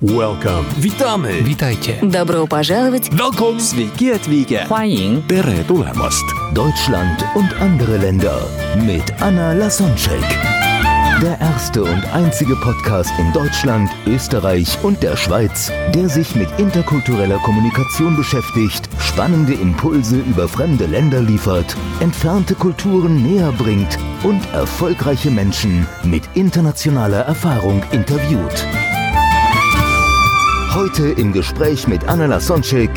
Welcome. Witamy. Witajcie. Добро пожаловать! Welcome. Sveiki atvykę. 欢迎 Tere tulemast. Deutschland und andere Länder mit Anna Lasonczek. Der erste und einzige Podcast in Deutschland, Österreich und der Schweiz, der sich mit interkultureller Kommunikation beschäftigt, spannende Impulse über fremde Länder liefert, entfernte Kulturen näher bringt und erfolgreiche Menschen mit internationaler Erfahrung interviewt. Heute im Gespräch mit Anna Lasonczek,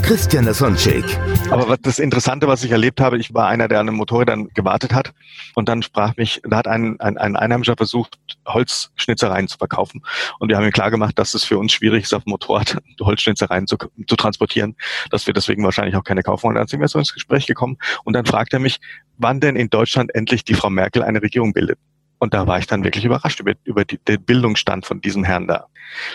Christian Lasonczek. Aber das Interessante, was ich erlebt habe, ich war einer, der an einem Motorrad dann gewartet hat und dann sprach mich, da hat ein, ein, ein Einheimischer versucht, Holzschnitzereien zu verkaufen. Und wir haben ihm klar gemacht, dass es für uns schwierig ist, auf dem Motorrad Holzschnitzereien zu, zu transportieren, dass wir deswegen wahrscheinlich auch keine kaufen. Und dann sind wir so ins Gespräch gekommen und dann fragt er mich, wann denn in Deutschland endlich die Frau Merkel eine Regierung bildet. Und da war ich dann wirklich überrascht über, über die, den Bildungsstand von diesem Herrn da.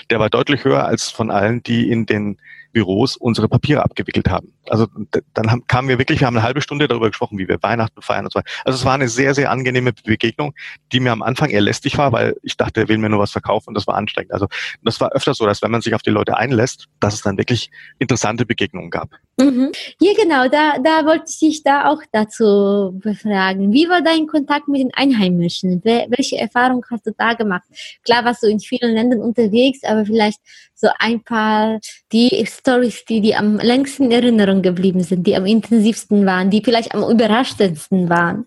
Der war deutlich höher als von allen, die in den Büros unsere Papiere abgewickelt haben. Also dann haben, kamen wir wirklich, wir haben eine halbe Stunde darüber gesprochen, wie wir Weihnachten feiern und so weiter. Also es war eine sehr, sehr angenehme Begegnung, die mir am Anfang eher lästig war, weil ich dachte, er will mir nur was verkaufen und das war anstrengend. Also das war öfter so, dass wenn man sich auf die Leute einlässt, dass es dann wirklich interessante Begegnungen gab. Mhm. Ja, genau, da, da wollte ich dich da auch dazu befragen. Wie war dein Kontakt mit den Einheimischen? Wel- Welche Erfahrung hast du da gemacht? Klar warst du in vielen Ländern unterwegs, aber vielleicht so ein paar die Stories, die dir am längsten in Erinnerung geblieben sind, die am intensivsten waren, die vielleicht am überraschendsten waren.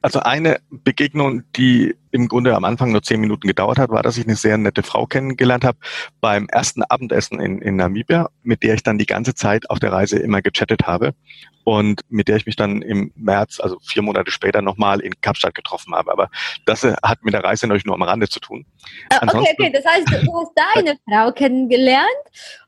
Also eine Begegnung, die im Grunde am Anfang nur zehn Minuten gedauert hat, war, dass ich eine sehr nette Frau kennengelernt habe beim ersten Abendessen in, in Namibia, mit der ich dann die ganze Zeit auf der Reise immer gechattet habe und mit der ich mich dann im März, also vier Monate später, nochmal in Kapstadt getroffen habe. Aber das äh, hat mit der Reise natürlich nur am Rande zu tun. Äh, Okay, Ansonsten- okay, das heißt, du, hast da eine Frau kennengelernt,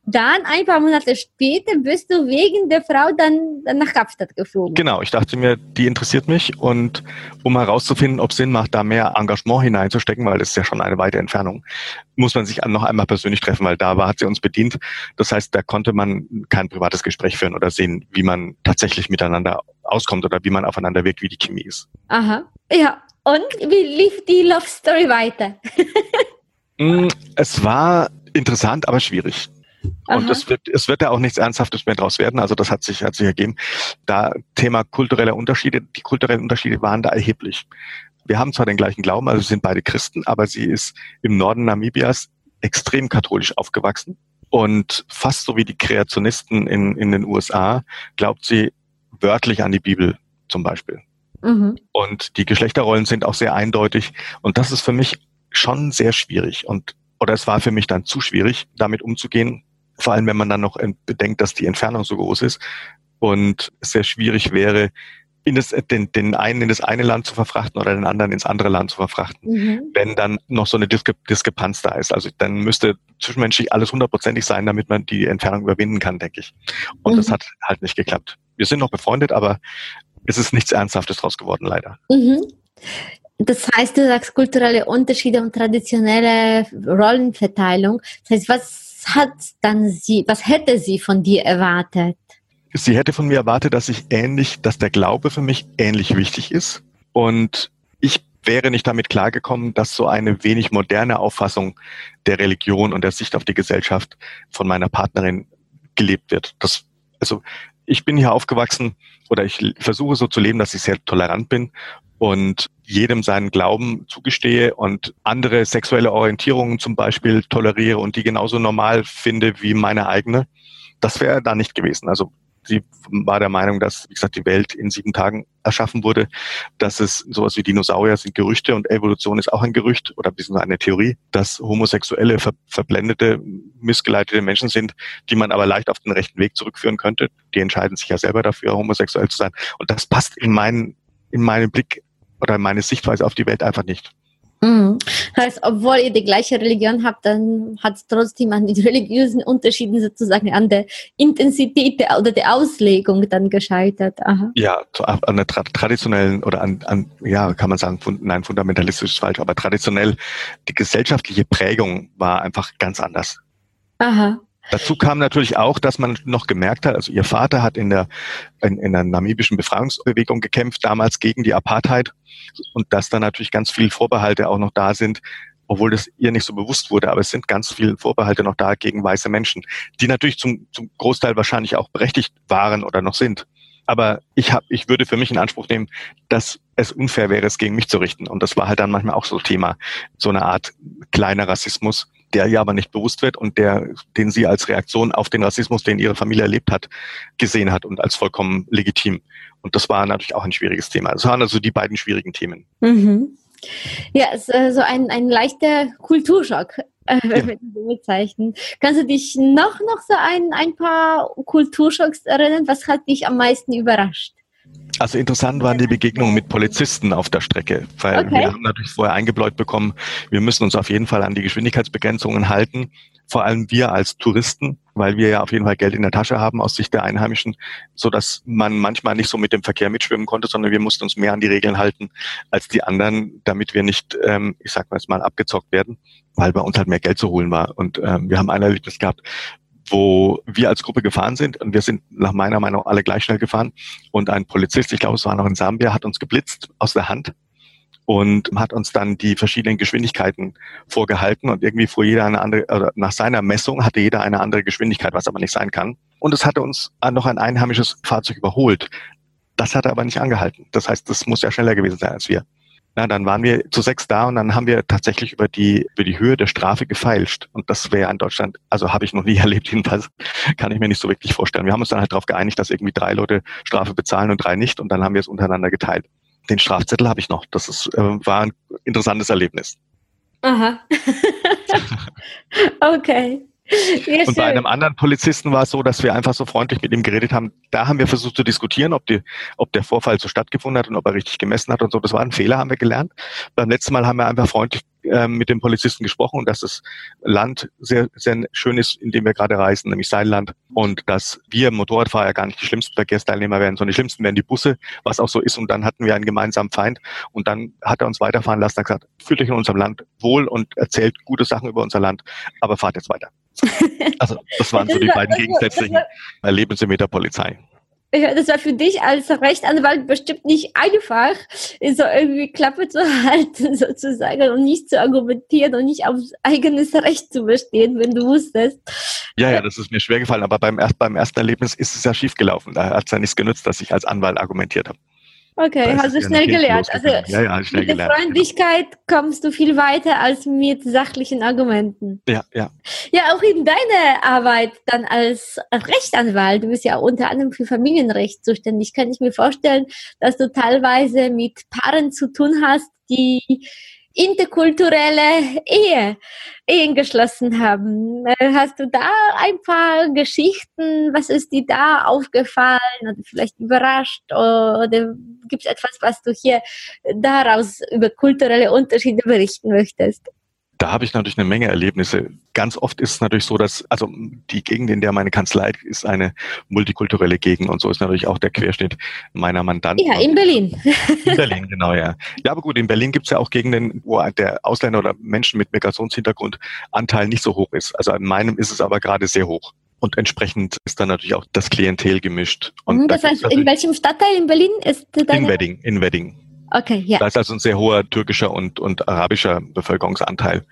dann ein paar Monate später bist du wegen der Frau dann, dann nach Kapstadt geflogen. Genau, ich dachte mir, die interessiert mich und um herauszufinden, ob es Sinn macht, da mehr Engagement hineinzustecken, weil das ist ja schon eine weite Entfernung, muss man sich noch einmal persönlich treffen, weil da war, hat sie uns bedient. Das heißt, da konnte man kein privates Gespräch führen oder sehen, wie man tatsächlich miteinander auskommt oder wie man aufeinander wirkt, wie die Chemie ist. Aha. Ja. Und wie lief die Love Story weiter? Mm, Es war interessant, aber schwierig. Und es wird, es wird ja auch nichts Ernsthaftes mehr draus werden. Also das hat sich, hat sich ergeben. Da Thema kulturelle Unterschiede, die kulturellen Unterschiede waren da erheblich. Wir haben zwar den gleichen Glauben, also sind beide Christen, aber sie ist im Norden Namibias extrem katholisch aufgewachsen. Und fast so wie die Kreationisten in, in den USA glaubt sie wörtlich an die Bibel zum Beispiel. Mhm. Und die Geschlechterrollen sind auch sehr eindeutig. Und das ist für mich schon sehr schwierig. Und, oder es war für mich dann zu schwierig, damit umzugehen. Vor allem, wenn man dann noch bedenkt, dass die Entfernung so groß ist und es sehr schwierig wäre, in das, den, den einen in das eine Land zu verfrachten oder den anderen ins andere Land zu verfrachten, Mhm. wenn dann noch so eine Diskre Diskrepanz da ist. Also dann müsste zwischenmenschlich alles hundertprozentig sein, damit man die Entfernung überwinden kann, denke ich. Und das Mhm. hat halt nicht geklappt. Wir sind noch befreundet, aber es ist nichts Ernsthaftes draus geworden, leider. Mhm. Das heißt, du sagst kulturelle Unterschiede und traditionelle Rollenverteilung. Das heißt, was hat dann sie, was hätte sie von dir erwartet? Sie hätte von mir erwartet, dass ich ähnlich, dass der Glaube für mich ähnlich wichtig ist. Und ich wäre nicht damit klargekommen, dass so eine wenig moderne Auffassung der Religion und der Sicht auf die Gesellschaft von meiner Partnerin gelebt wird. Das, also ich bin hier aufgewachsen oder ich versuche so zu leben, dass ich sehr tolerant bin und jedem seinen Glauben zugestehe und andere sexuelle Orientierungen zum Beispiel toleriere und die genauso normal finde wie meine eigene. Das wäre da nicht gewesen. Also sie war der Meinung, dass, wie gesagt, die Welt in sieben Tagen erschaffen wurde, dass es sowas wie Dinosaurier sind Gerüchte und Evolution ist auch ein Gerücht oder beziehungsweise eine Theorie, dass homosexuelle, ver verblendete, missgeleitete Menschen sind, die man aber leicht auf den rechten Weg zurückführen könnte. Die entscheiden sich ja selber dafür, homosexuell zu sein. Und das passt in meinen, in meinen Blick oder in meine Sichtweise auf die Welt einfach nicht. Mhm. Das heißt, obwohl ihr die gleiche Religion habt, dann hat es trotzdem an den religiösen Unterschieden sozusagen an der Intensität der, oder der Auslegung dann gescheitert. Aha. Ja, an einer tra traditionellen oder an, an, ja, kann man sagen, fund nein, fundamentalistisch ist falsch, aber traditionell die gesellschaftliche Prägung war einfach ganz anders. Aha. Dazu kam natürlich auch, dass man noch gemerkt hat, also ihr Vater hat in der, in, in der namibischen Befreiungsbewegung gekämpft, damals gegen die Apartheid und dass da natürlich ganz viele Vorbehalte auch noch da sind, obwohl das ihr nicht so bewusst wurde, aber es sind ganz viele Vorbehalte noch da gegen weiße Menschen, die natürlich zum, zum Großteil wahrscheinlich auch berechtigt waren oder noch sind. Aber ich hab, ich würde für mich in Anspruch nehmen, dass es unfair wäre, es gegen mich zu richten. Und das war halt dann manchmal auch so Thema, so eine Art kleiner Rassismus, der ihr aber nicht bewusst wird und der, den sie als Reaktion auf den Rassismus, den ihre Familie erlebt hat, gesehen hat und als vollkommen legitim. Und das war natürlich auch ein schwieriges Thema. Das waren also die beiden schwierigen Themen. Mhm. Ja, es ist so ein, ein leichter Kulturschock, äh, wenn wir so bezeichnen. Kannst du dich noch, noch so ein, ein paar Kulturschocks erinnern? Was hat dich am meisten überrascht? Also interessant waren die Begegnungen mit Polizisten auf der Strecke, weil okay. wir haben natürlich vorher eingebläut bekommen, wir müssen uns auf jeden Fall an die Geschwindigkeitsbegrenzungen halten, vor allem wir als Touristen, weil wir ja auf jeden Fall Geld in der Tasche haben aus Sicht der Einheimischen, so dass man manchmal nicht so mit dem Verkehr mitschwimmen konnte, sondern wir mussten uns mehr an die Regeln halten als die anderen, damit wir nicht, ähm, ich sag mal jetzt mal, abgezockt werden, weil bei uns halt mehr Geld zu holen war. Und ähm, wir haben ein Erlebnis gehabt, wo wir als Gruppe gefahren sind und wir sind nach meiner Meinung alle gleich schnell gefahren und ein Polizist, ich glaube es war noch in Sambia, hat uns geblitzt aus der Hand und hat uns dann die verschiedenen Geschwindigkeiten vorgehalten und irgendwie fuhr jeder eine andere, oder nach seiner Messung hatte jeder eine andere Geschwindigkeit, was aber nicht sein kann. Und es hatte uns noch ein einheimisches Fahrzeug überholt. Das hat er aber nicht angehalten. Das heißt, das muss ja schneller gewesen sein als wir. Na, dann waren wir zu sechs da und dann haben wir tatsächlich über die, über die Höhe der Strafe gefeilscht. Und das wäre in Deutschland, also habe ich noch nie erlebt, jedenfalls kann ich mir nicht so wirklich vorstellen. Wir haben uns dann halt darauf geeinigt, dass irgendwie drei Leute Strafe bezahlen und drei nicht und dann haben wir es untereinander geteilt. Den Strafzettel habe ich noch. Das ist, äh, war ein interessantes Erlebnis. Aha. okay. Und bei einem anderen Polizisten war es so, dass wir einfach so freundlich mit ihm geredet haben. Da haben wir versucht zu diskutieren, ob, die, ob der Vorfall so stattgefunden hat und ob er richtig gemessen hat und so. Das war ein Fehler, haben wir gelernt. Beim letzten Mal haben wir einfach freundlich äh, mit dem Polizisten gesprochen und dass das Land sehr, sehr schön ist, in dem wir gerade reisen, nämlich sein Land. Und dass wir Motorradfahrer gar nicht die schlimmsten Verkehrsteilnehmer werden, sondern die schlimmsten werden die Busse, was auch so ist. Und dann hatten wir einen gemeinsamen Feind. Und dann hat er uns weiterfahren lassen und gesagt, fühlt euch in unserem Land wohl und erzählt gute Sachen über unser Land, aber fahrt jetzt weiter. Also das waren so die beiden gegensätzlichen Erlebnisse mit der Polizei. Das war für dich als Rechtsanwalt bestimmt nicht einfach, so irgendwie Klappe zu halten, sozusagen, und nicht zu argumentieren und nicht aufs eigenes Recht zu bestehen, wenn du wusstest. Ja, ja, das ist mir schwer gefallen, aber beim, erst, beim ersten Erlebnis ist es ja schief gelaufen. Da hat es ja nichts genützt, dass ich als Anwalt argumentiert habe. Okay, hast du schnell gelernt. Also ja, ja, schnell mit gelernt, Freundlichkeit genau. kommst du viel weiter als mit sachlichen Argumenten. Ja, ja. Ja, auch in deiner Arbeit dann als Rechtsanwalt, du bist ja unter anderem für Familienrecht zuständig, kann ich mir vorstellen, dass du teilweise mit Paaren zu tun hast, die interkulturelle Ehe, Ehen geschlossen haben. Äh, hast du da ein paar Geschichten? Was ist dir da aufgefallen oder vielleicht überrascht? Oder gibt es etwas, was du hier daraus über kulturelle Unterschiede berichten möchtest? Da habe ich natürlich eine Menge Erlebnisse. Ganz oft ist es natürlich so, dass, also die Gegend, in der meine Kanzlei ist, eine multikulturelle Gegend und so ist natürlich auch der Querschnitt meiner Mandanten. Ja, in Berlin. In Berlin, genau, ja. Ja, aber gut, in Berlin gibt es ja auch Gegenden, wo der Ausländer oder Menschen mit Migrationshintergrund Anteil nicht so hoch ist. Also in meinem ist es aber gerade sehr hoch. Und entsprechend ist dann natürlich auch das Klientel gemischt. Und mhm, das heißt, in welchem Stadtteil in Berlin ist das? In Wedding, in Wedding. Okay, ja. Da ist also ein sehr hoher türkischer und, und arabischer Bevölkerungsanteil.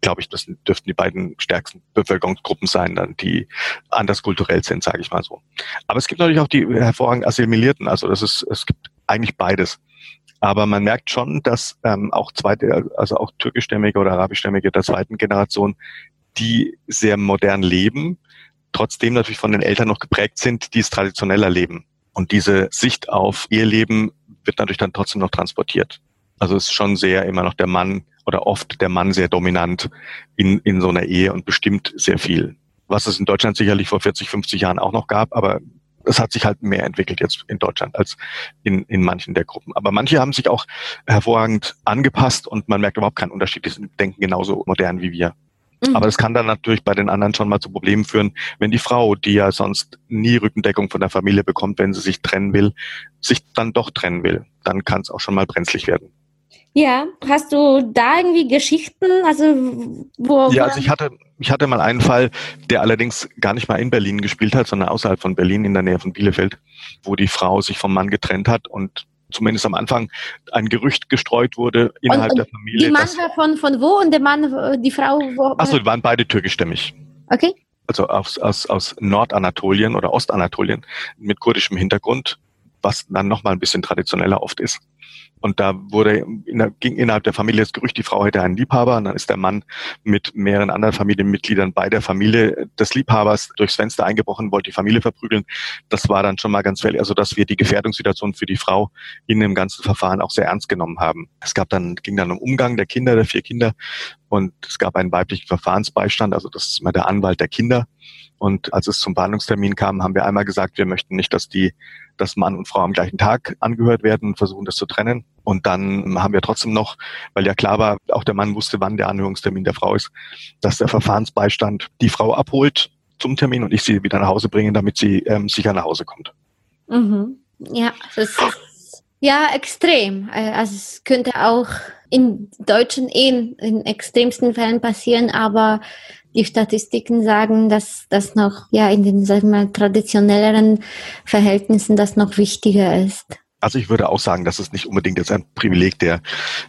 Glaube ich, das dürften die beiden stärksten Bevölkerungsgruppen sein, dann die anders kulturell sind, sage ich mal so. Aber es gibt natürlich auch die hervorragend Assimilierten. Also das ist, es gibt eigentlich beides. Aber man merkt schon, dass ähm, auch zweite, also auch türkischstämmige oder arabischstämmige der zweiten Generation, die sehr modern leben, trotzdem natürlich von den Eltern noch geprägt sind, die es traditioneller leben. Und diese Sicht auf ihr Leben wird natürlich dann trotzdem noch transportiert. Also es ist schon sehr immer noch der Mann oder oft der Mann sehr dominant in, in so einer Ehe und bestimmt sehr viel. Was es in Deutschland sicherlich vor 40, 50 Jahren auch noch gab, aber es hat sich halt mehr entwickelt jetzt in Deutschland als in, in manchen der Gruppen. Aber manche haben sich auch hervorragend angepasst und man merkt überhaupt keinen Unterschied. Die denken genauso modern wie wir. Mhm. Aber das kann dann natürlich bei den anderen schon mal zu Problemen führen, wenn die Frau, die ja sonst nie Rückendeckung von der Familie bekommt, wenn sie sich trennen will, sich dann doch trennen will. Dann kann es auch schon mal brenzlig werden. Ja, hast du da irgendwie Geschichten, also wo? Ja, also ich hatte, ich hatte mal einen Fall, der allerdings gar nicht mal in Berlin gespielt hat, sondern außerhalb von Berlin in der Nähe von Bielefeld, wo die Frau sich vom Mann getrennt hat und zumindest am Anfang ein Gerücht gestreut wurde innerhalb und, der Familie. Die Mann war von, von wo und der Mann, die Frau wo? Achso, die waren beide türkischstämmig. Okay. Also aus, aus, aus Nordanatolien oder Ostanatolien mit kurdischem Hintergrund, was dann nochmal ein bisschen traditioneller oft ist. Und da wurde in, ging innerhalb der Familie das Gerücht, die Frau hätte einen Liebhaber. Und dann ist der Mann mit mehreren anderen Familienmitgliedern bei der Familie des Liebhabers durchs Fenster eingebrochen, wollte die Familie verprügeln. Das war dann schon mal ganz fällig, also dass wir die Gefährdungssituation für die Frau in dem ganzen Verfahren auch sehr ernst genommen haben. Es gab dann, ging dann um Umgang der Kinder, der vier Kinder. Und es gab einen weiblichen Verfahrensbeistand, also das ist immer der Anwalt der Kinder. Und als es zum Behandlungstermin kam, haben wir einmal gesagt, wir möchten nicht, dass die, dass Mann und Frau am gleichen Tag angehört werden und versuchen, das zu trennen. Und dann haben wir trotzdem noch, weil ja klar war, auch der Mann wusste, wann der Anhörungstermin der Frau ist, dass der Verfahrensbeistand die Frau abholt zum Termin und ich sie wieder nach Hause bringe, damit sie ähm, sicher nach Hause kommt. Mhm. Ja, das ist ja extrem. Äh, also es könnte auch in deutschen Ehen in extremsten Fällen passieren, aber die Statistiken sagen, dass das noch ja in den sagen wir, traditionelleren Verhältnissen das noch wichtiger ist. Also ich würde auch sagen, dass es nicht unbedingt jetzt ein Privileg der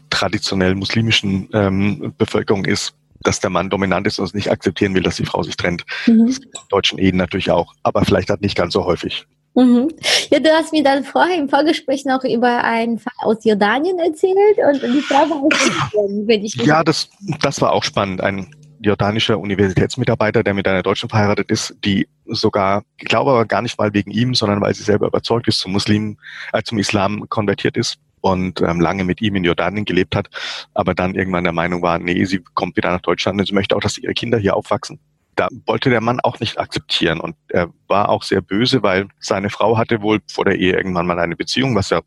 traditionell muslimischen ähm, Bevölkerung ist, dass der Mann dominant ist und es nicht akzeptieren will, dass die Frau sich trennt. Mhm. Das gibt in deutschen Ehen natürlich auch, aber vielleicht halt nicht ganz so häufig. Mhm. Ja, du hast mir dann vorher im Vorgespräch noch über einen Fall aus Jordanien erzählt und die Frau war wenn ich Ja, das, das war auch spannend. Ein jordanischer Universitätsmitarbeiter, der mit einer Deutschen verheiratet ist, die sogar, ich glaube aber gar nicht mal wegen ihm, sondern weil sie selber überzeugt ist, zum Muslim, äh, zum Islam konvertiert ist und ähm, lange mit ihm in Jordanien gelebt hat, aber dann irgendwann der Meinung war, nee, sie kommt wieder nach Deutschland und sie möchte auch, dass ihre Kinder hier aufwachsen. Da wollte der Mann auch nicht akzeptieren und er war auch sehr böse, weil seine Frau hatte wohl vor der Ehe irgendwann mal eine Beziehung, was ja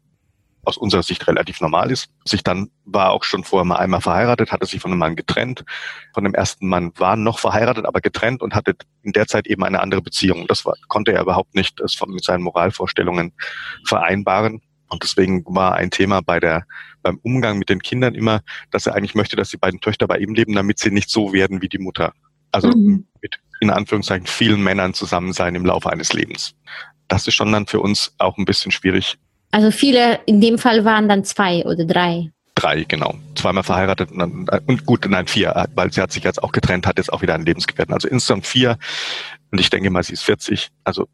aus unserer Sicht relativ normal ist. Sich dann war auch schon vorher mal einmal verheiratet, hatte sich von einem Mann getrennt. Von dem ersten Mann war noch verheiratet, aber getrennt und hatte in der Zeit eben eine andere Beziehung. Das war, konnte er überhaupt nicht das mit seinen Moralvorstellungen vereinbaren. Und deswegen war ein Thema bei der, beim Umgang mit den Kindern immer, dass er eigentlich möchte, dass die beiden Töchter bei ihm leben, damit sie nicht so werden wie die Mutter. Also mhm. mit in Anführungszeichen vielen Männern zusammen sein im Laufe eines Lebens. Das ist schon dann für uns auch ein bisschen schwierig also viele, in dem Fall waren dann zwei oder drei. Drei, genau. Zweimal verheiratet und, dann, und gut, nein, vier, weil sie hat sich jetzt auch getrennt, hat jetzt auch wieder einen Lebensgefährten. Also insgesamt vier. Und ich denke mal, sie ist 40. Also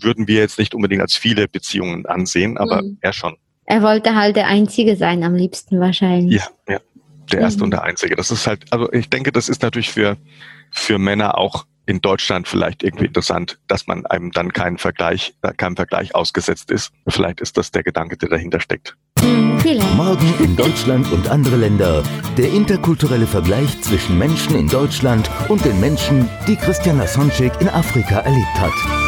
würden wir jetzt nicht unbedingt als viele Beziehungen ansehen, aber mhm. er schon. Er wollte halt der Einzige sein, am liebsten wahrscheinlich. Ja, ja. Der Erste mhm. und der Einzige. Das ist halt, also ich denke, das ist natürlich für, für Männer auch in Deutschland vielleicht irgendwie interessant, dass man einem dann keinen Vergleich, äh, keinem Vergleich ausgesetzt ist. Vielleicht ist das der Gedanke, der dahinter steckt. Morgen in Deutschland und andere Länder. Der interkulturelle Vergleich zwischen Menschen in Deutschland und den Menschen, die Christian Lasonczyk in Afrika erlebt hat.